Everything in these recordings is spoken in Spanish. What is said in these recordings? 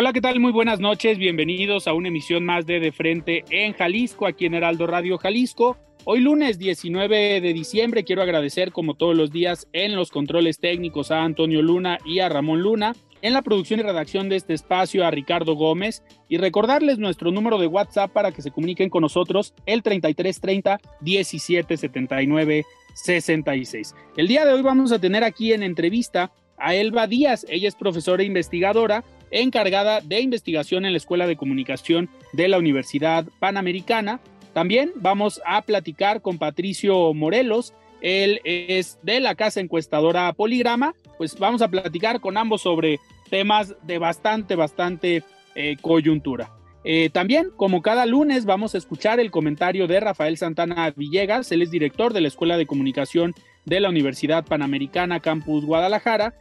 Hola, ¿qué tal? Muy buenas noches. Bienvenidos a una emisión más de De Frente en Jalisco, aquí en Heraldo Radio Jalisco. Hoy lunes 19 de diciembre quiero agradecer como todos los días en los controles técnicos a Antonio Luna y a Ramón Luna, en la producción y redacción de este espacio a Ricardo Gómez y recordarles nuestro número de WhatsApp para que se comuniquen con nosotros el 3330 1779 66. El día de hoy vamos a tener aquí en entrevista a Elba Díaz, ella es profesora e investigadora encargada de investigación en la Escuela de Comunicación de la Universidad Panamericana. También vamos a platicar con Patricio Morelos, él es de la casa encuestadora Poligrama, pues vamos a platicar con ambos sobre temas de bastante, bastante eh, coyuntura. Eh, también, como cada lunes, vamos a escuchar el comentario de Rafael Santana Villegas, él es director de la Escuela de Comunicación de la Universidad Panamericana Campus Guadalajara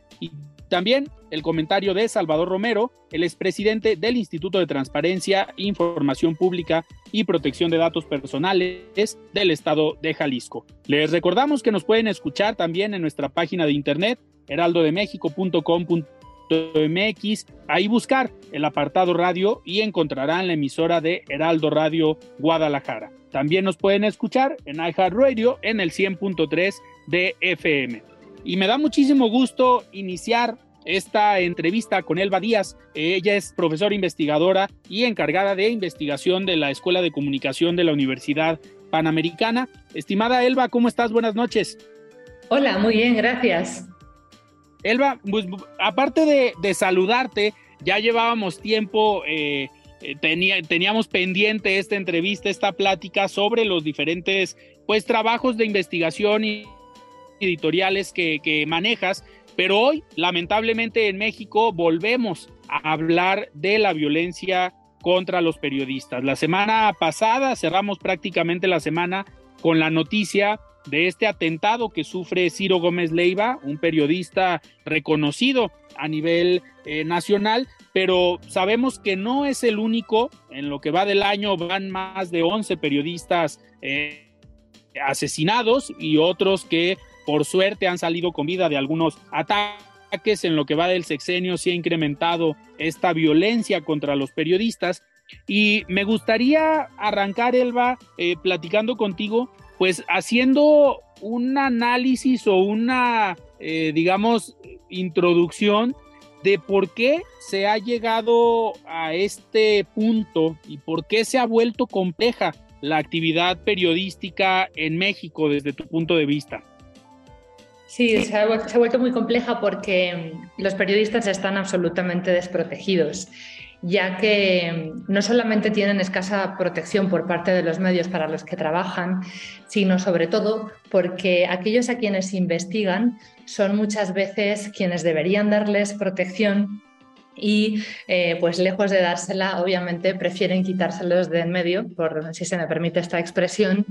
también el comentario de Salvador Romero, el expresidente del Instituto de Transparencia, Información Pública y Protección de Datos Personales del Estado de Jalisco. Les recordamos que nos pueden escuchar también en nuestra página de internet heraldodemexico.com.mx, ahí buscar el apartado radio y encontrarán la emisora de Heraldo Radio Guadalajara. También nos pueden escuchar en iHeartRadio en el 100.3 de FM. Y me da muchísimo gusto iniciar esta entrevista con Elba Díaz. Ella es profesora investigadora y encargada de investigación de la Escuela de Comunicación de la Universidad Panamericana. Estimada Elba, ¿cómo estás? Buenas noches. Hola, muy bien, gracias. Elba, pues aparte de, saludarte, ya llevábamos tiempo, eh, eh, teníamos pendiente esta entrevista, esta plática sobre los diferentes pues trabajos de investigación y editoriales que, manejas, pero hoy, lamentablemente en México, volvemos a hablar de la violencia contra los periodistas. La semana pasada cerramos prácticamente la semana con la noticia de este atentado que sufre Ciro Gómez Leiva, un periodista reconocido a nivel eh, nacional, pero sabemos que no es el único. En lo que va del año van más de 11 periodistas eh, asesinados y otros que por suerte han salido con vida de algunos ataques. En lo que va del sexenio se ha incrementado esta violencia contra los periodistas. Y me gustaría arrancar, Elba, eh, platicando contigo, pues haciendo un análisis o una, eh, digamos, introducción de por qué se ha llegado a este punto y por qué se ha vuelto compleja la actividad periodística en México desde tu punto de vista. Sí, se ha, vuelto muy compleja porque mm, los periodistas están absolutamente desprotegidos, ya que mm, no solamente tienen escasa protección por parte de los medios para los que trabajan, sino sobre todo porque aquellos a quienes investigan son muchas veces quienes deberían darles protección y eh, pues lejos de dársela, obviamente prefieren quitárselos de en medio, por si se me permite esta expresión,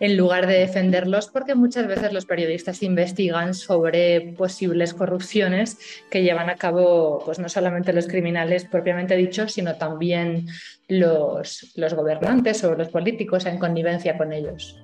en lugar de defenderlos, porque muchas veces los periodistas investigan sobre posibles corrupciones que llevan a cabo pues, no solamente los criminales propiamente dichos, sino también los, gobernantes o los políticos en connivencia con ellos.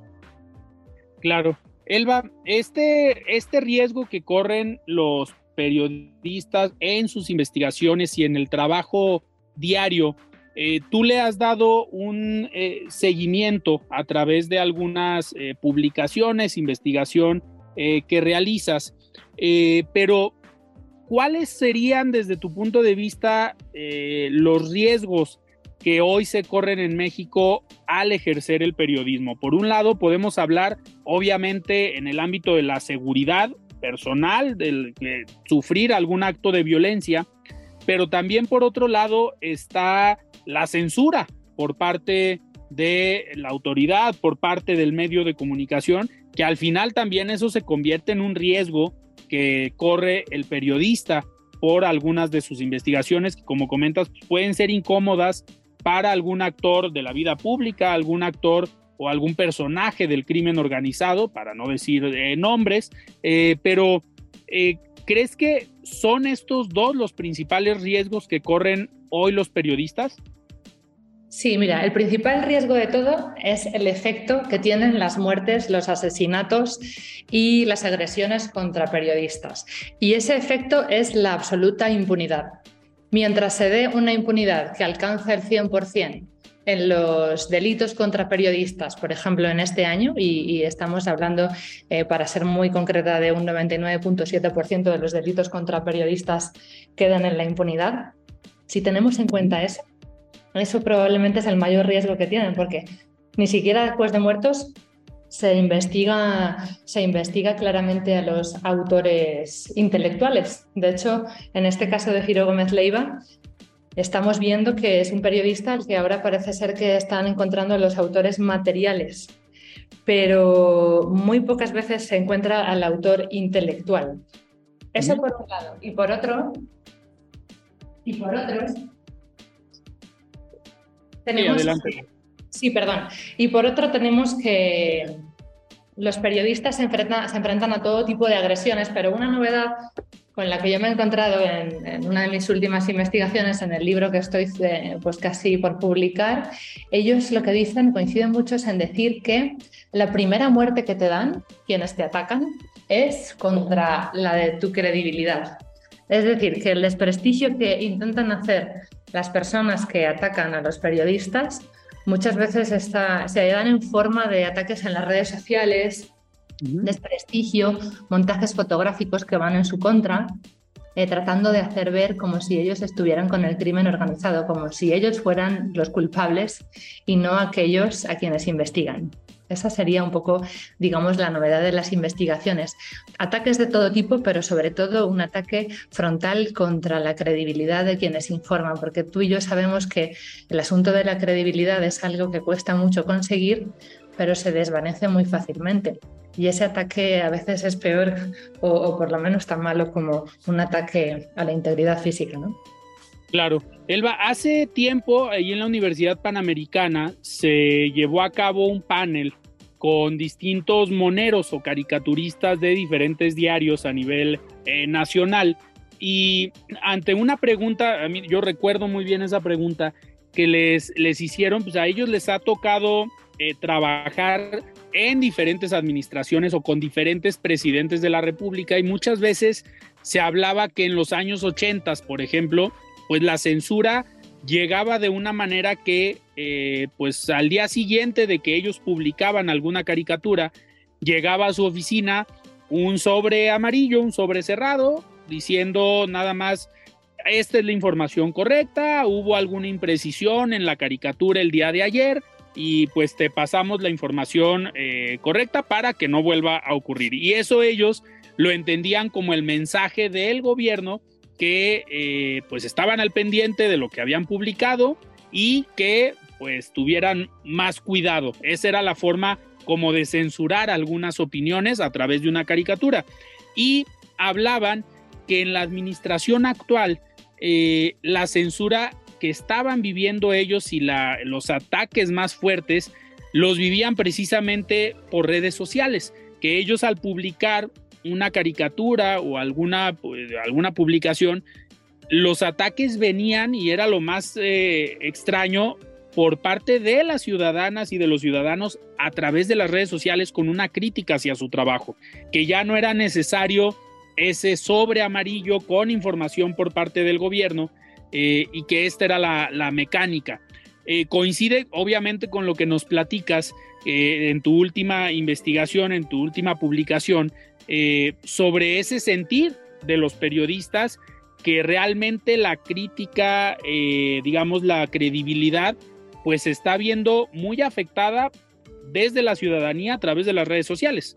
Claro. Elba, este, este riesgo que corren los periodistas en sus investigaciones y en el trabajo diario eh, tú le has dado un eh, seguimiento a través de algunas eh, publicaciones, investigación que realizas, pero ¿cuáles serían desde tu punto de vista los riesgos que hoy se corren en México al ejercer el periodismo? Por un lado, podemos hablar obviamente en el ámbito de la seguridad personal, del que sufrir algún acto de violencia, pero también por otro lado está la censura por parte de la autoridad, por parte del medio de comunicación, que al final también eso se convierte en un riesgo que corre el periodista por algunas de sus investigaciones que, como comentas, pueden ser incómodas para algún actor de la vida pública, algún actor o algún personaje del crimen organizado, para no decir eh, nombres, eh, pero eh, ¿crees que son estos dos los principales riesgos que corren hoy los periodistas? Sí, mira, el principal riesgo de todo es el efecto que tienen las muertes, los asesinatos y las agresiones contra periodistas. Y ese efecto es la absoluta impunidad. Mientras se dé una impunidad que alcanza el 100% en los delitos contra periodistas, por ejemplo, en este año, y, estamos hablando, eh, para ser muy concreta, de un 99.7% de los delitos contra periodistas quedan en la impunidad. Si tenemos en cuenta eso, eso probablemente es el mayor riesgo que tienen, porque ni siquiera después de muertos se investiga, se investiga claramente a los autores intelectuales. De hecho, en este caso de Giro Gómez Leiva, estamos viendo que es un periodista al que ahora parece ser que están encontrando los autores materiales, pero muy pocas veces se encuentra al autor intelectual. Eso por un lado. Y por otro, y por otro, tenemos... Sí, perdón. Y por otro tenemos que los periodistas se enfrentan, se enfrentan a todo tipo de agresiones, pero una novedad con la que yo me he encontrado en, una de mis últimas investigaciones, en el libro que estoy eh, pues casi por publicar, ellos lo que dicen, coinciden muchos en decir que la primera muerte que te dan quienes te atacan es contra la de tu credibilidad. Es decir, que el desprestigio que intentan hacer las personas que atacan a los periodistas muchas veces está, se dan en forma de ataques en las redes sociales, desprestigio, montajes fotográficos que van en su contra, eh, tratando de hacer ver como si ellos estuvieran con el crimen organizado, como si ellos fueran los culpables y no aquellos a quienes investigan. Esa sería un poco, digamos, la novedad de las investigaciones. Ataques de todo tipo, pero sobre todo un ataque frontal contra la credibilidad de quienes informan, porque tú y yo sabemos que el asunto de la credibilidad es algo que cuesta mucho conseguir, pero se desvanece muy fácilmente. Y ese ataque a veces es peor o, por lo menos tan malo como un ataque a la integridad física, ¿no? Claro. Elba, hace tiempo ahí en la Universidad Panamericana se llevó a cabo un panel con distintos moneros o caricaturistas de diferentes diarios a nivel eh, nacional. Y ante una pregunta, yo recuerdo muy bien esa pregunta que les, les hicieron, pues a ellos les ha tocado eh, trabajar en diferentes administraciones o con diferentes presidentes de la República y muchas veces se hablaba que en los años 80, por ejemplo, pues la censura llegaba de una manera que, eh, pues al día siguiente de que ellos publicaban alguna caricatura, llegaba a su oficina un sobre amarillo, un sobre cerrado, diciendo nada más, esta es la información correcta, hubo alguna imprecisión en la caricatura el día de ayer y pues te pasamos la información eh, correcta para que no vuelva a ocurrir. Y eso ellos lo entendían como el mensaje del gobierno que eh, pues estaban al pendiente de lo que habían publicado y que pues tuvieran más cuidado. Esa era la forma como de censurar algunas opiniones a través de una caricatura. Y hablaban que en la administración actual eh, la censura que estaban viviendo ellos y los ataques más fuertes los vivían precisamente por redes sociales, que ellos al publicar una caricatura o alguna, pues, alguna publicación, los ataques venían y era lo más eh, extraño por parte de las ciudadanas y de los ciudadanos a través de las redes sociales con una crítica hacia su trabajo, que ya no era necesario ese sobre amarillo con información por parte del gobierno eh, y que esta era la, mecánica. Eh, coincide obviamente con lo que nos platicas en tu última investigación, en tu última publicación, eh, sobre ese sentir de los periodistas que realmente la crítica, eh, digamos, la credibilidad, pues se está viendo muy afectada desde la ciudadanía a través de las redes sociales.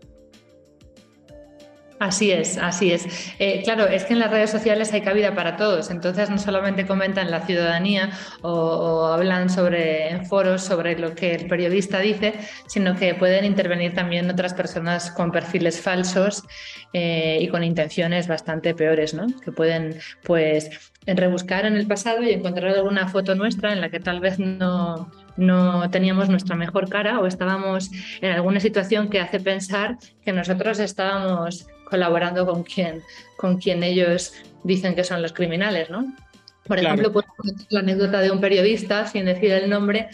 Así es, así es. Eh, claro, es que en las redes sociales hay cabida para todos, entonces no solamente comentan la ciudadanía o, hablan sobre en foros sobre lo que el periodista dice, sino que pueden intervenir también otras personas con perfiles falsos eh, y con intenciones bastante peores, ¿no? Que pueden, pues, rebuscar en el pasado y encontrar alguna foto nuestra en la que tal vez no, no teníamos nuestra mejor cara o estábamos en alguna situación que hace pensar que nosotros estábamos colaborando con quien, con quien ellos dicen que son los criminales, ¿no? Por ejemplo, la anécdota de un periodista, sin decir el nombre,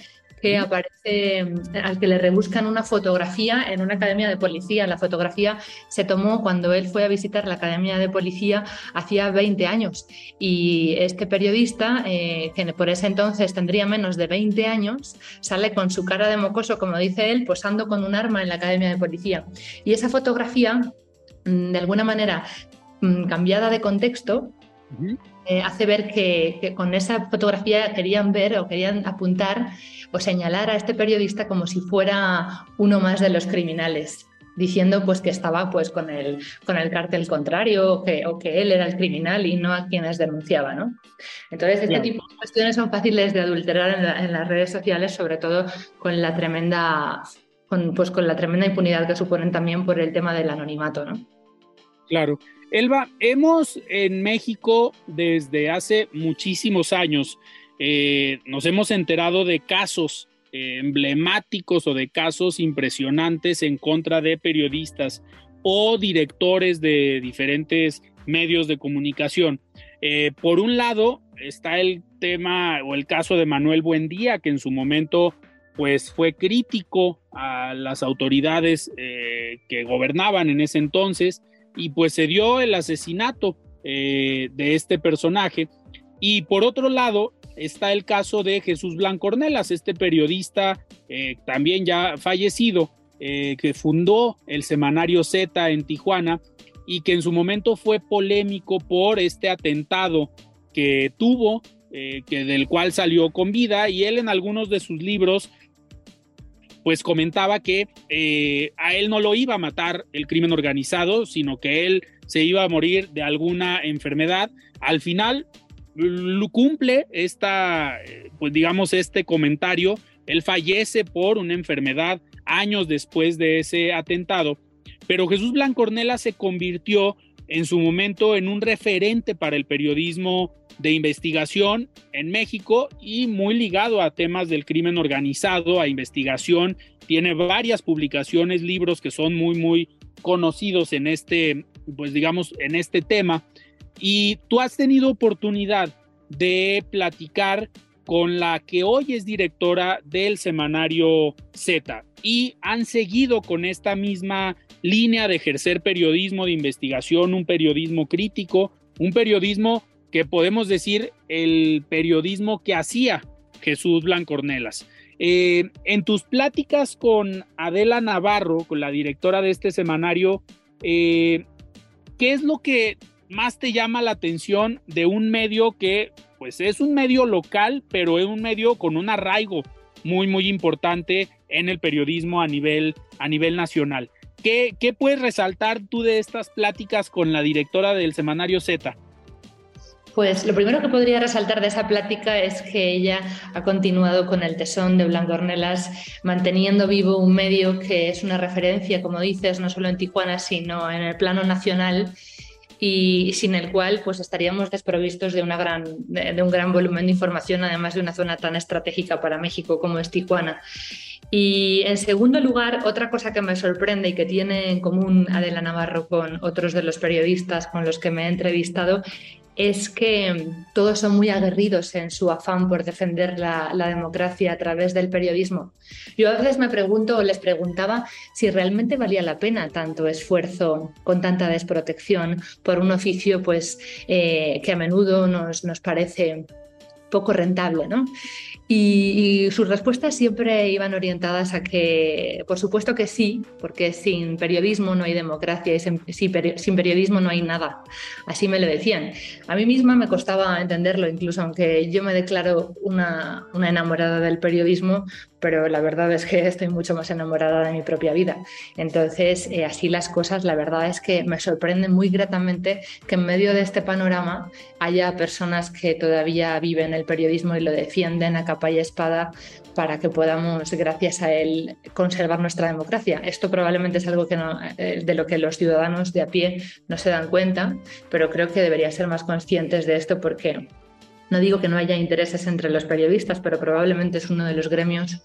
que aparece, al que le rebuscan una fotografía en una academia de policía. La fotografía se tomó cuando él fue a visitar la academia de policía hacía 20 años. Y este periodista, eh, que por ese entonces tendría menos de 20 años, sale con su cara de mocoso, como dice él, posando con un arma en la academia de policía. Y esa fotografía, mm, de alguna manera mm, cambiada de contexto, eh, hace ver que, con esa fotografía querían ver o querían apuntar o señalar a este periodista como si fuera uno más de los criminales diciendo pues que estaba pues con el, con el cártel contrario o que, o que él era el criminal y no a quienes denunciaba, ¿no? Entonces, este tipo de cuestiones son fáciles de adulterar en, las redes sociales, sobre todo con la tremenda con, pues, con la tremenda impunidad que suponen también por el tema del anonimato, ¿no? Claro. Elba, hemos en México desde hace muchísimos años, eh, nos hemos enterado de casos eh, emblemáticos o de casos impresionantes en contra de periodistas o directores de diferentes medios de comunicación. Eh, por un lado está el tema o el caso de Manuel Buendía, que en su momento pues fue crítico a las autoridades que gobernaban en ese entonces y pues se dio el asesinato de este personaje. Y por otro lado, está el caso de Jesús Blancornelas, este periodista eh, también ya fallecido, eh, que fundó el semanario Z en Tijuana y que en su momento fue polémico por este atentado que tuvo, eh, que del cual salió con vida, y él en algunos de sus libros pues comentaba que a él no lo iba a matar el crimen organizado, sino que él se iba a morir de alguna enfermedad. Al final cumple esta, pues digamos, este comentario. Él fallece por una enfermedad años después de ese atentado, pero Jesús Blancornela se convirtió en su momento en un referente para el periodismo de investigación en México y muy ligado a temas del crimen organizado, a investigación. Tiene varias publicaciones, libros que son muy, muy conocidos en este, pues digamos, en este tema. Y tú has tenido oportunidad de platicar con la que hoy es directora del semanario Z y han seguido con esta misma línea de ejercer periodismo de investigación, un periodismo crítico, un periodismo que podemos decir el periodismo que hacía Jesús Blancornelas. Eh, en tus pláticas con Adela Navarro, con la directora de este semanario, eh, ¿qué es lo que más te llama la atención de un medio que pues es un medio local, pero es un medio con un arraigo muy, muy importante en el periodismo a nivel, a nivel nacional. ¿Qué, ¿Qué puedes resaltar tú de estas pláticas con la directora del semanario Z? Pues lo primero que podría resaltar de esa plática es que ella ha continuado con el tesón de Blanco Ornelas, manteniendo vivo un medio que es una referencia, como dices, no solo en Tijuana, sino en el plano nacional y sin el cual pues estaríamos desprovistos de, de, un gran volumen de información, además de una zona tan estratégica para México como es Tijuana. Y en segundo lugar, otra cosa que me sorprende y que tiene en común Adela Navarro con otros de los periodistas con los que me he entrevistado es que todos son muy aguerridos en su afán por defender la, democracia a través del periodismo. Yo a veces me pregunto o les preguntaba si realmente valía la pena tanto esfuerzo con tanta desprotección por un oficio pues, eh, que a menudo nos, nos parece poco rentable. ¿no? Y, sus respuestas siempre iban orientadas a que, por supuesto que sí, porque sin periodismo no hay democracia y sin, sin, periodismo no hay nada. Así me lo decían. A mí misma me costaba entenderlo, incluso aunque yo me declaro una, una enamorada del periodismo, pero la verdad es que estoy mucho más enamorada de mi propia vida. Entonces, eh, así las cosas, la verdad es que me sorprende muy gratamente que en medio de este panorama haya personas que todavía viven el periodismo y lo defienden a capa y espada para que podamos, gracias a él, conservar nuestra democracia. Esto probablemente es algo que eh, de lo que los ciudadanos de a pie no se dan cuenta, pero creo que deberían ser más conscientes de esto porque no digo que no haya intereses entre los periodistas, pero probablemente es uno de los gremios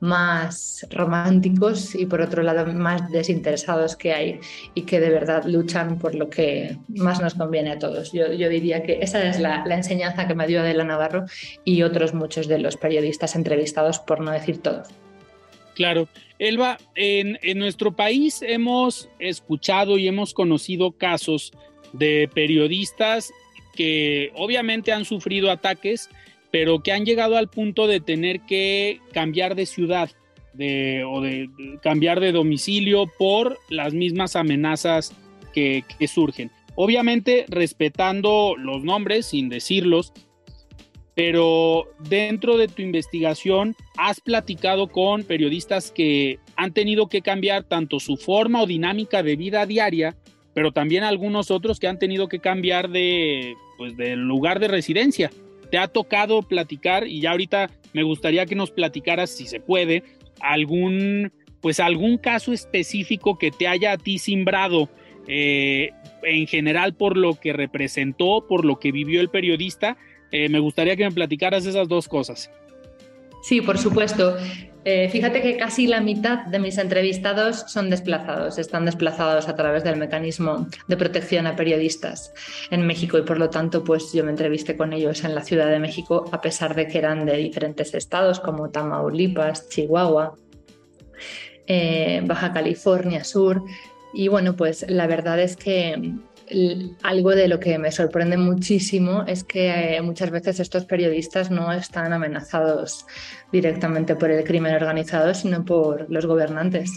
más románticos y por otro lado más desinteresados que hay y que de verdad luchan por lo que más nos conviene a todos. Yo, diría que esa es la, enseñanza que me dio Adela Navarro y otros muchos de los periodistas entrevistados, por no decir todos. Claro. Elba, en, en nuestro país hemos escuchado y hemos conocido casos de periodistas que obviamente han sufrido ataques, pero que han llegado al punto de tener que cambiar de ciudad o de, cambiar de domicilio por las mismas amenazas que surgen. Obviamente respetando los nombres, sin decirlos, pero dentro de tu investigación has platicado con periodistas que han tenido que cambiar tanto su forma o dinámica de vida diaria pero también algunos otros que han tenido que cambiar de, pues, del lugar de residencia. ¿Te ha tocado platicar? Y ya ahorita me gustaría que nos platicaras, si se puede, algún, pues algún caso específico que te haya a ti simbrado eh, en general por lo que representó, por lo que vivió el periodista. Eh, me gustaría que me platicaras esas dos cosas. Sí, por supuesto. Eh, fíjate que casi la mitad de mis entrevistados son desplazados, están desplazados a través del mecanismo de protección a periodistas en México y por lo tanto pues yo me entrevisté con ellos en la Ciudad de México a pesar de que eran de diferentes estados como Tamaulipas, Chihuahua, eh, Baja California Sur y bueno pues la verdad es que algo de lo que me sorprende muchísimo es que eh, muchas veces estos periodistas no están amenazados directamente por el crimen organizado, sino por los gobernantes.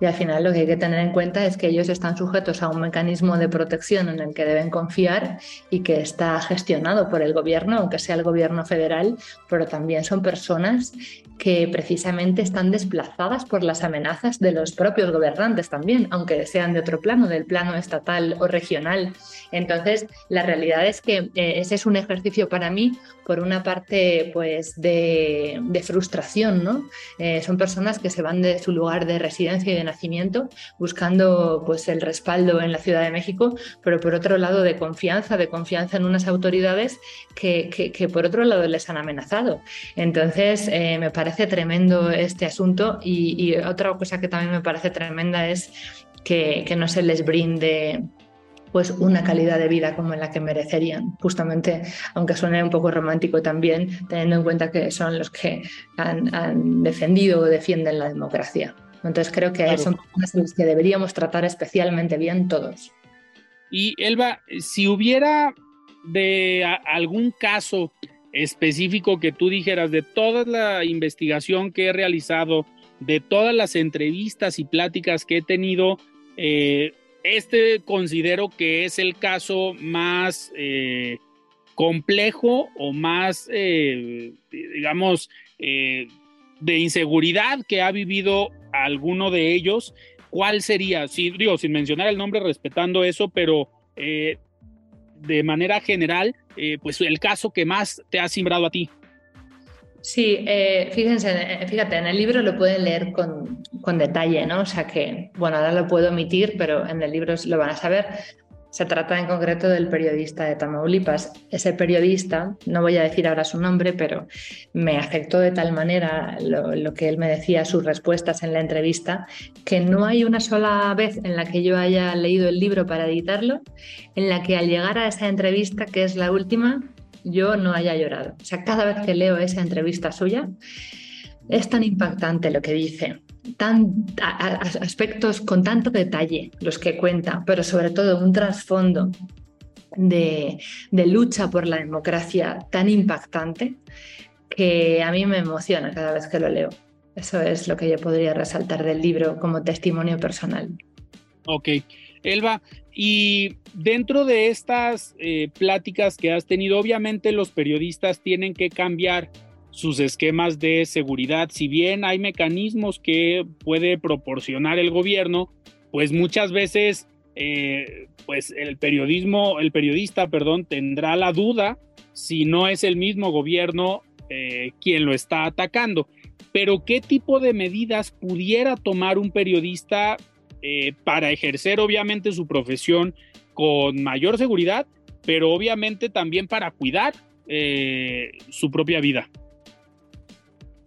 Y al final lo que hay que tener en cuenta es que ellos están sujetos a un mecanismo de protección en el que deben confiar y que está gestionado por el gobierno, aunque sea el gobierno federal, pero también son personas que precisamente están desplazadas por las amenazas de los propios gobernantes también, aunque sean de otro plano, del plano estatal o regional. Entonces, la realidad es que eh, ese es un ejercicio para mí, por una parte, pues de, frustración, ¿no? Eh, son personas que se van de su lugar de residencia de nacimiento buscando pues el respaldo en la Ciudad de México, pero por otro lado de confianza, de confianza en unas autoridades que, que, por otro lado les han amenazado. Entonces, eh, me parece tremendo este asunto y, otra cosa que también me parece tremenda es que, no se les brinde pues una calidad de vida como la que merecerían, justamente, aunque suene un poco romántico también, teniendo en cuenta que son los que han, defendido o defienden la democracia. Entonces creo que son personas los que deberíamos tratar especialmente bien todos. Y Elba, si hubiera de algún caso específico que tú dijeras de toda la investigación que he realizado, de todas las entrevistas y pláticas que he tenido, eh, este considero que es el caso más eh, complejo o más, eh, digamos, de inseguridad que ha vivido alguno de ellos. ¿Cuál sería? Sí, digo, sin mencionar el nombre, respetando eso, pero de manera general, eh, pues el caso que más te ha simbrado a ti. Sí, eh, fíjense, eh, fíjate, en el libro lo pueden leer con, con, detalle, ¿no? O sea que, bueno, ahora lo puedo omitir, pero en el libro lo van a saber. Se trata en concreto del periodista de Tamaulipas. Ese periodista, no voy a decir ahora su nombre, pero me afectó de tal manera lo, que él me decía, sus respuestas en la entrevista, que no hay una sola vez en la que yo haya leído el libro para editarlo, en la que al llegar a esa entrevista, que es la última, yo no haya llorado. O sea, cada vez que leo esa entrevista suya, es tan impactante lo que dice, tan, aspectos con tanto detalle los que cuenta, pero sobre todo un trasfondo de, lucha por la democracia tan impactante que a mí me emociona cada vez que lo leo. Eso es lo que yo podría resaltar del libro como testimonio personal. Ok. Elba, y dentro de estas eh, pláticas que has tenido, obviamente los periodistas tienen que cambiar sus esquemas de seguridad. Si bien hay mecanismos que puede proporcionar el gobierno, pues muchas veces eh, pues el periodismo, el periodista, perdón, tendrá la duda si no es el mismo gobierno eh, quien lo está atacando. Pero ¿qué tipo de medidas pudiera tomar un periodista eh, para ejercer obviamente su profesión con mayor seguridad, pero obviamente también para cuidar su propia vida.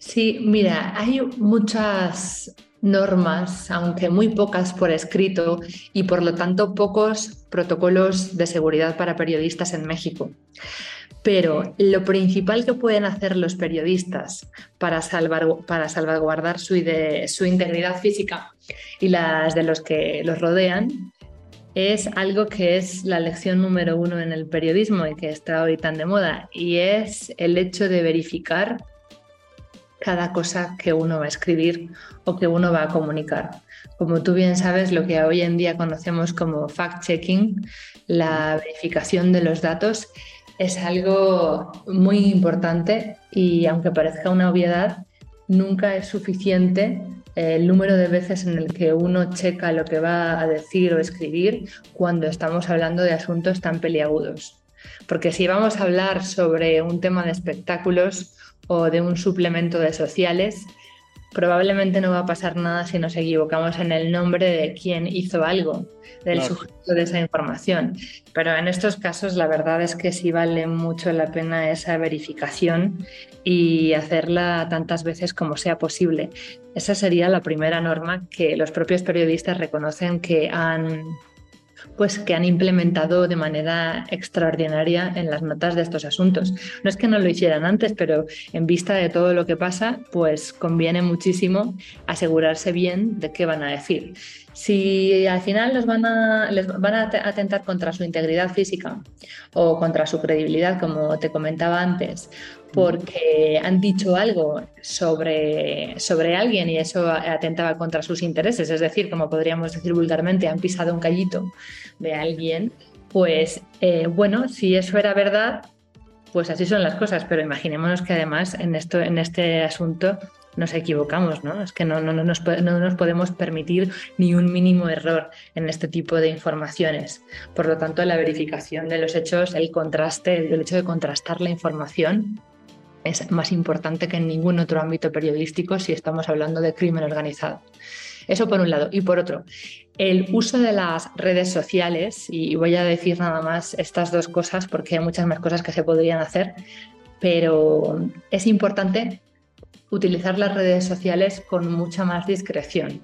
Sí, mira, hay muchas normas, aunque muy pocas por escrito y por lo tanto pocos protocolos de seguridad para periodistas en México. Pero lo principal que pueden hacer los periodistas para, para salvaguardar su, su integridad física y las de los que los rodean es algo que es la lección número uno en el periodismo y que está hoy tan de moda, y es el hecho de verificar cada cosa que uno va a escribir o que uno va a comunicar. Como tú bien sabes, lo que hoy en día conocemos como fact-checking, la verificación de los datos, es algo muy importante y aunque parezca una obviedad, nunca es suficiente eh, el número de veces en el que uno checa lo que va a decir o escribir cuando estamos hablando de asuntos tan peliagudos. Porque si vamos a hablar sobre un tema de espectáculos o de un suplemento de sociales, probablemente no va a pasar nada si nos equivocamos en el nombre de quien hizo algo, del sujeto de esa información. Pero en estos casos la verdad es que sí vale mucho la pena esa verificación y hacerla tantas veces como sea posible. Esa sería la primera norma que los propios periodistas reconocen que han pues que han implementado de manera extraordinaria en las notas de estos asuntos. No es que no lo hicieran antes, pero en vista de todo lo que pasa, pues conviene muchísimo asegurarse bien de qué van a decir. Si al final los van a, les van a atentar contra su integridad física o contra su credibilidad, como te comentaba antes, porque han dicho algo sobre, sobre alguien y eso atentaba contra sus intereses, es decir, como podríamos decir vulgarmente, han pisado un callito de alguien, pues eh, bueno, si eso era verdad, pues así son las cosas, pero imaginémonos que además en, esto, en este asunto nos equivocamos, ¿no? Es que no, no, nos, no, nos, podemos permitir ni un mínimo error en este tipo de informaciones. Por lo tanto, la verificación de los hechos, el contraste, el hecho de contrastar la información es más importante que en ningún otro ámbito periodístico si estamos hablando de crimen organizado. Eso por un lado. Y por otro, el uso de las redes sociales, y voy a decir nada más estas dos cosas porque hay muchas más cosas que se podrían hacer, pero es importante utilizar las redes sociales con mucha más discreción.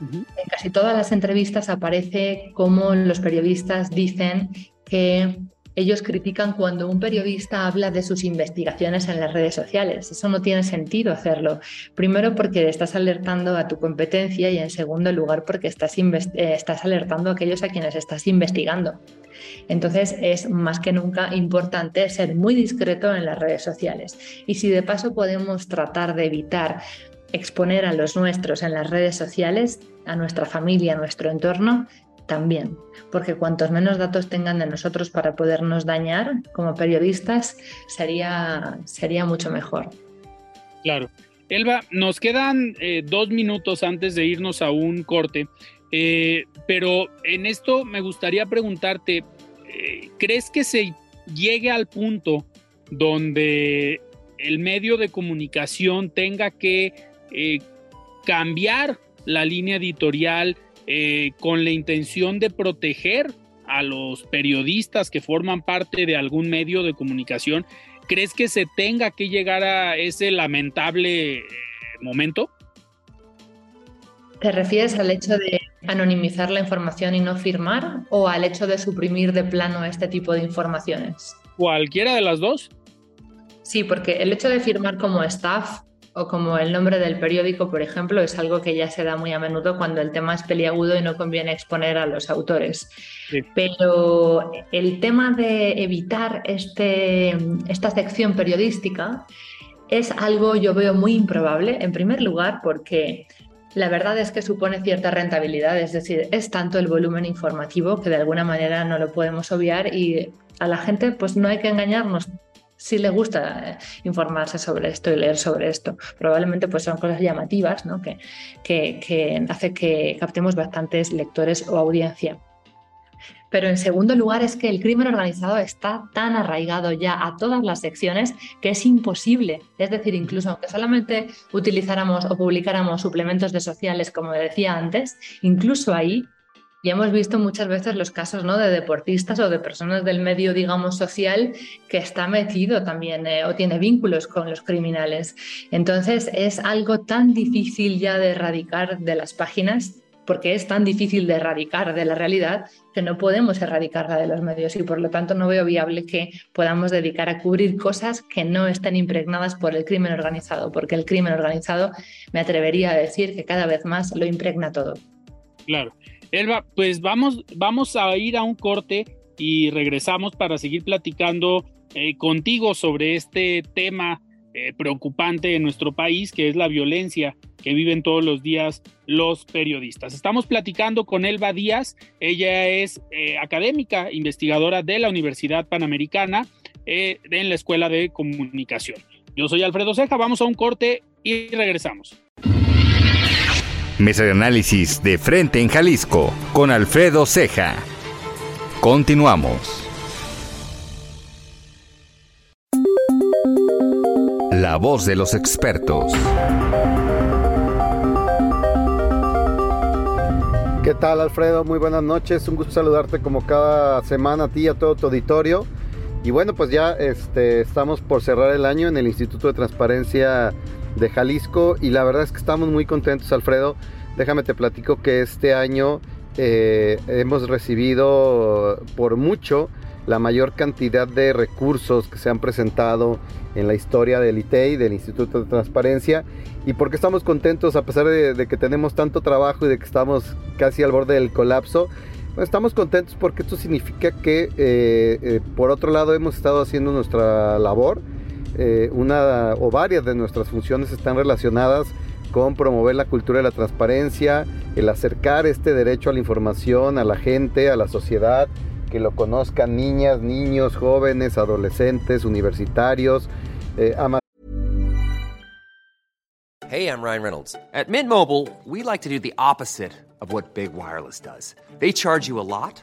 En casi todas las entrevistas aparece cómo los periodistas dicen que ellos critican cuando un periodista habla de sus investigaciones en las redes sociales. Eso no tiene sentido hacerlo. Primero porque estás alertando a tu competencia y en segundo lugar porque estás, eh, estás alertando a aquellos a quienes estás investigando. Entonces es más que nunca importante ser muy discreto en las redes sociales. Y si de paso podemos tratar de evitar exponer a los nuestros en las redes sociales, a nuestra familia, a nuestro entorno, también, porque cuantos menos datos tengan de nosotros para podernos dañar como periodistas, sería, sería mucho mejor. Claro. Elba, nos quedan eh, dos minutos antes de irnos a un corte, eh, pero en esto me gustaría preguntarte, eh, ¿crees que se llegue al punto donde el medio de comunicación tenga que cambiar la línea editorial eh, con la intención de proteger a los periodistas que forman parte de algún medio de comunicación, ¿crees que se tenga que llegar a ese lamentable eh, momento? ¿Te refieres al hecho de anonimizar la información y no firmar o al hecho de suprimir de plano este tipo de informaciones? Cualquiera de las dos. Sí, porque el hecho de firmar como staff o como el nombre del periódico, por ejemplo, es algo que ya se da muy a menudo cuando el tema es peliagudo y no conviene exponer a los autores. Pero el tema de evitar este, esta sección periodística es algo yo veo muy improbable, en primer lugar, porque la verdad es que supone cierta rentabilidad, es decir, es tanto el volumen informativo que de alguna manera no lo podemos obviar y a la gente pues no hay que engañarnos. Si le gusta eh, informarse sobre esto y leer sobre esto, probablemente pues son cosas llamativas ¿no? que, que, que hace que captemos bastantes lectores o audiencia. Pero en segundo lugar es que el crimen organizado está tan arraigado ya a todas las secciones que es imposible. Es decir, incluso aunque solamente utilizáramos o publicáramos suplementos de sociales, como decía antes, incluso ahí ya hemos visto muchas veces los casos ¿no? de deportistas o de personas del medio, digamos, social que está metido también eh, o tiene vínculos con los criminales. Entonces es algo tan difícil ya de erradicar de las páginas porque es tan difícil de erradicar de la realidad que no podemos erradicarla de los medios y por lo tanto no veo viable que podamos dedicar a cubrir cosas que no estén impregnadas por el crimen organizado, porque el crimen organizado me atrevería a decir que cada vez más lo impregna todo. Claro. Elba, pues vamos, vamos a ir a un corte y regresamos para seguir platicando eh, contigo sobre este tema eh, preocupante en nuestro país, que es la violencia que viven todos los días los periodistas. Estamos platicando con Elba Díaz, ella es eh, académica, investigadora de la Universidad Panamericana eh, en la Escuela de Comunicación. Yo soy Alfredo Ceja, vamos a un corte y regresamos. Mesa de análisis de frente en Jalisco con Alfredo Ceja. Continuamos. La voz de los expertos. ¿Qué tal Alfredo? Muy buenas noches. Un gusto saludarte como cada semana a ti y a todo tu auditorio. Y bueno, pues ya este, estamos por cerrar el año en el Instituto de Transparencia de Jalisco y la verdad es que estamos muy contentos Alfredo. Déjame te platico que este año eh, hemos recibido por mucho la mayor cantidad de recursos que se han presentado en la historia del ITEI, del Instituto de Transparencia, y porque estamos contentos a pesar de, que tenemos tanto trabajo y de que estamos casi al borde del colapso. Pues estamos contentos porque esto significa que eh, eh, por otro lado hemos estado haciendo nuestra labor, eh, una o varias de nuestras funciones están relacionadas con promover la cultura de la transparencia, el acercar este derecho a la información a la gente, a la sociedad, que lo conozcan niñas, niños, jóvenes, adolescentes, universitarios. Eh, hey, I'm Ryan Reynolds. At Mint Mobile, we like to do the opposite of what Big Wireless does. They charge you a lot,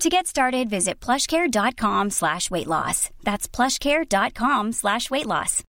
To get started, visit plushcare.com slash weight loss. That's plushcare.com slash weight loss.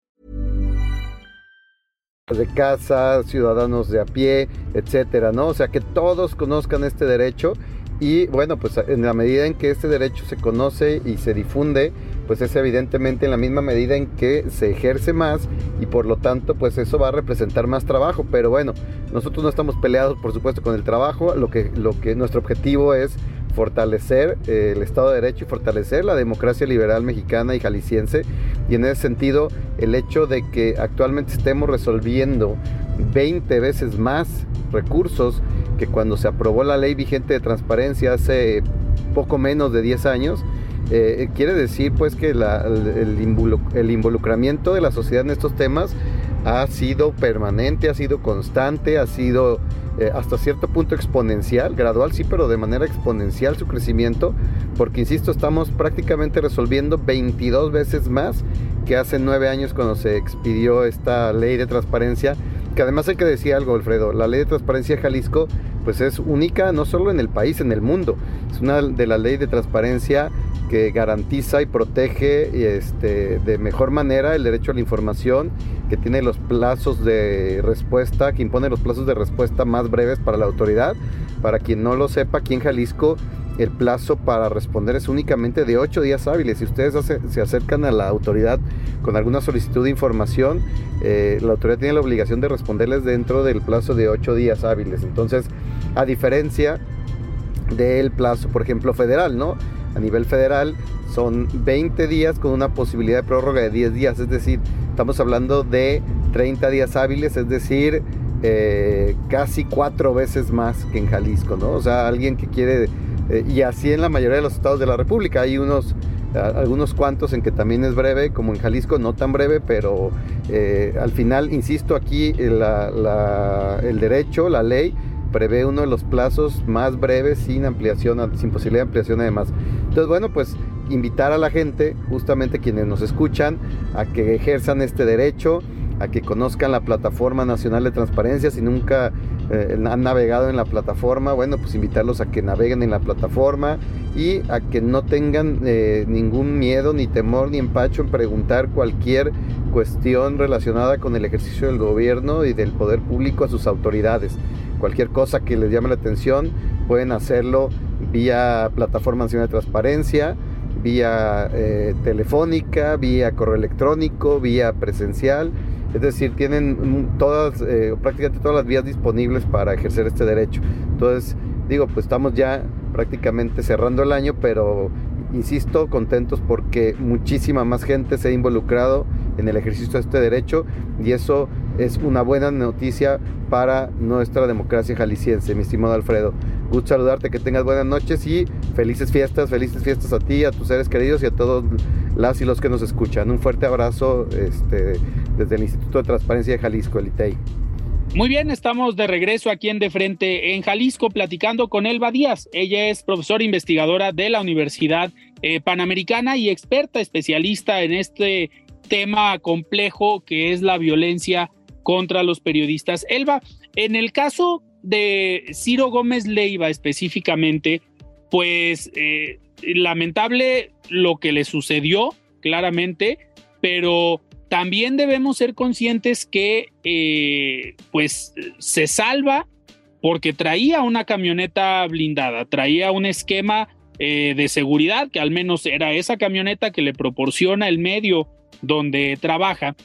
De casa, ciudadanos de a pie, etcétera, ¿no? O sea, que todos conozcan este derecho y bueno, pues en la medida en que este derecho se conoce y se difunde, pues es evidentemente en la misma medida en que se ejerce más y por lo tanto pues eso va a representar más trabajo. Pero bueno, nosotros no estamos peleados por supuesto con el trabajo, lo que, lo que nuestro objetivo es fortalecer eh, el Estado de Derecho y fortalecer la democracia liberal mexicana y jalisciense. Y en ese sentido, el hecho de que actualmente estemos resolviendo 20 veces más recursos que cuando se aprobó la ley vigente de transparencia hace poco menos de 10 años, eh, quiere decir pues que el, involucramiento de la sociedad en estos temas ha sido permanente, ha sido constante, ha sido eh, hasta cierto punto exponencial, gradual sí, pero de manera exponencial su crecimiento, porque insisto, estamos prácticamente resolviendo 22 veces más que hace nueve años cuando se expidió esta ley de transparencia, que además hay que decir algo, Alfredo, la ley de transparencia de Jalisco pues es única no solo en el país, en el mundo, es una de las leyes de transparencia que garantiza y protege este, de mejor manera el derecho a la información, que tiene los plazos de respuesta, que impone los plazos de respuesta más breves para la autoridad. Para quien no lo sepa, aquí en Jalisco el plazo para responder es únicamente de ocho días hábiles. Si ustedes se acercan a la autoridad con alguna solicitud de información, eh, la autoridad tiene la obligación de responderles dentro del plazo de ocho días hábiles. Entonces, a diferencia del plazo, por ejemplo, federal, ¿no? A nivel federal son 20 días con una posibilidad de prórroga de 10 días, es decir, estamos hablando de 30 días hábiles, es decir, eh, casi cuatro veces más que en Jalisco, ¿no? O sea, alguien que quiere, eh, y así en la mayoría de los estados de la República, hay unos, algunos cuantos en que también es breve, como en Jalisco, no tan breve, pero eh, al final, insisto, aquí el derecho, la ley, prevé uno de los plazos más breves sin ampliación, sin posibilidad de ampliación además. Entonces, bueno, pues invitar a la gente, justamente quienes nos escuchan, a que ejerzan este derecho, a que conozcan la plataforma nacional de transparencia. Si nunca eh, han navegado en la plataforma, bueno, pues invitarlos a que naveguen en la plataforma y a que no tengan eh, ningún miedo, ni temor, ni empacho en preguntar cualquier cuestión relacionada con el ejercicio del gobierno y del poder público a sus autoridades cualquier cosa que les llame la atención, pueden hacerlo vía plataforma nacional de transparencia, vía eh, telefónica, vía correo electrónico, vía presencial. Es decir, tienen todas, eh, prácticamente todas las vías disponibles para ejercer este derecho. Entonces, digo, pues estamos ya prácticamente cerrando el año, pero insisto, contentos porque muchísima más gente se ha involucrado en el ejercicio de este derecho y eso es una buena noticia para nuestra democracia jalisciense, mi estimado Alfredo. Gusto saludarte, que tengas buenas noches y felices fiestas, felices fiestas a ti, a tus seres queridos y a todos las y los que nos escuchan. Un fuerte abrazo este, desde el Instituto de Transparencia de Jalisco, el ITEI. Muy bien, estamos de regreso aquí en De Frente en Jalisco platicando con Elba Díaz. Ella es profesora investigadora de la Universidad eh, Panamericana y experta especialista en este tema complejo que es la violencia contra los periodistas. Elba, en el caso de Ciro Gómez Leiva específicamente, pues eh, lamentable lo que le sucedió, claramente, pero también debemos ser conscientes que eh, pues se salva porque traía una camioneta blindada, traía un esquema eh, de seguridad que al menos era esa camioneta que le proporciona el medio donde trabaja,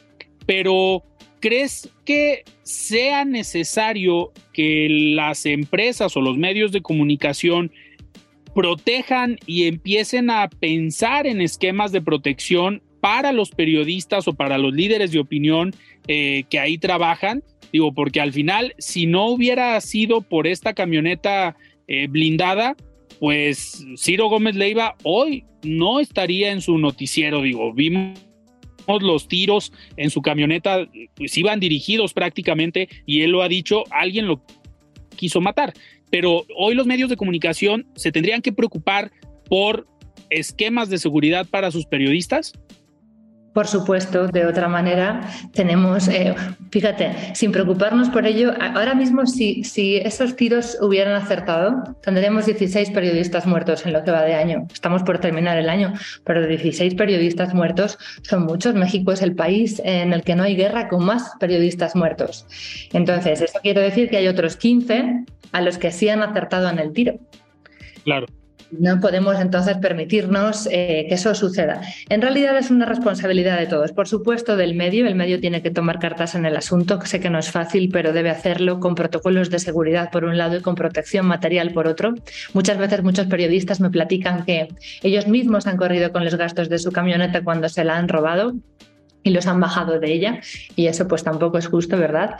pero ¿crees que sea necesario que las empresas o los medios de comunicación protejan y empiecen a pensar en esquemas de protección para los periodistas o para los líderes de opinión eh, que ahí trabajan? Digo, porque al final, si no hubiera sido por esta camioneta eh, blindada, pues Ciro Gómez Leiva hoy no estaría en su noticiero, digo, vimos los tiros en su camioneta, pues iban dirigidos prácticamente y él lo ha dicho, alguien lo quiso matar. Pero hoy los medios de comunicación se tendrían que preocupar por esquemas de seguridad para sus periodistas. Por supuesto, de otra manera tenemos, eh, fíjate, sin preocuparnos por ello, ahora mismo si, si esos tiros hubieran acertado, tendríamos 16 periodistas muertos en lo que va de año. Estamos por terminar el año, pero 16 periodistas muertos son muchos. México es el país en el que no hay guerra con más periodistas muertos. Entonces, eso quiere decir que hay otros 15 a los que sí han acertado en el tiro. Claro. No podemos entonces permitirnos eh, que eso suceda. En realidad es una responsabilidad de todos. Por supuesto, del medio. El medio tiene que tomar cartas en el asunto. Sé que no es fácil, pero debe hacerlo con protocolos de seguridad por un lado y con protección material por otro. Muchas veces muchos periodistas me platican que ellos mismos han corrido con los gastos de su camioneta cuando se la han robado y los han bajado de ella y eso pues tampoco es justo, ¿verdad?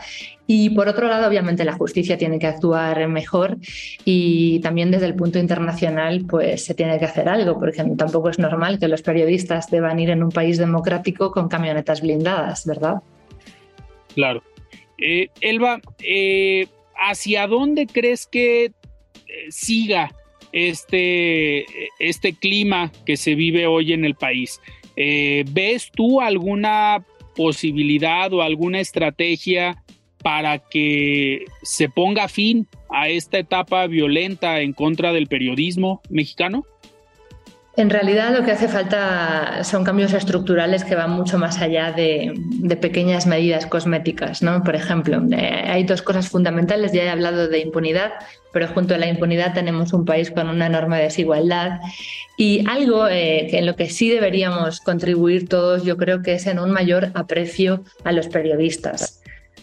Y por otro lado, obviamente la justicia tiene que actuar mejor y también desde el punto internacional pues se tiene que hacer algo porque tampoco es normal que los periodistas deban ir en un país democrático con camionetas blindadas, ¿verdad? Claro. Eh, Elba, eh, ¿hacia dónde crees que eh, siga este, este clima que se vive hoy en el país? ¿Ves tú alguna posibilidad o alguna estrategia para que se ponga fin a esta etapa violenta en contra del periodismo mexicano? En realidad lo que hace falta son cambios estructurales que van mucho más allá de, pequeñas medidas cosméticas. ¿no? Por ejemplo, eh, hay dos cosas fundamentales, ya he hablado de impunidad, pero junto a la impunidad tenemos un país con una enorme desigualdad y algo eh, en lo que sí deberíamos contribuir todos yo creo que es en un mayor aprecio a los periodistas.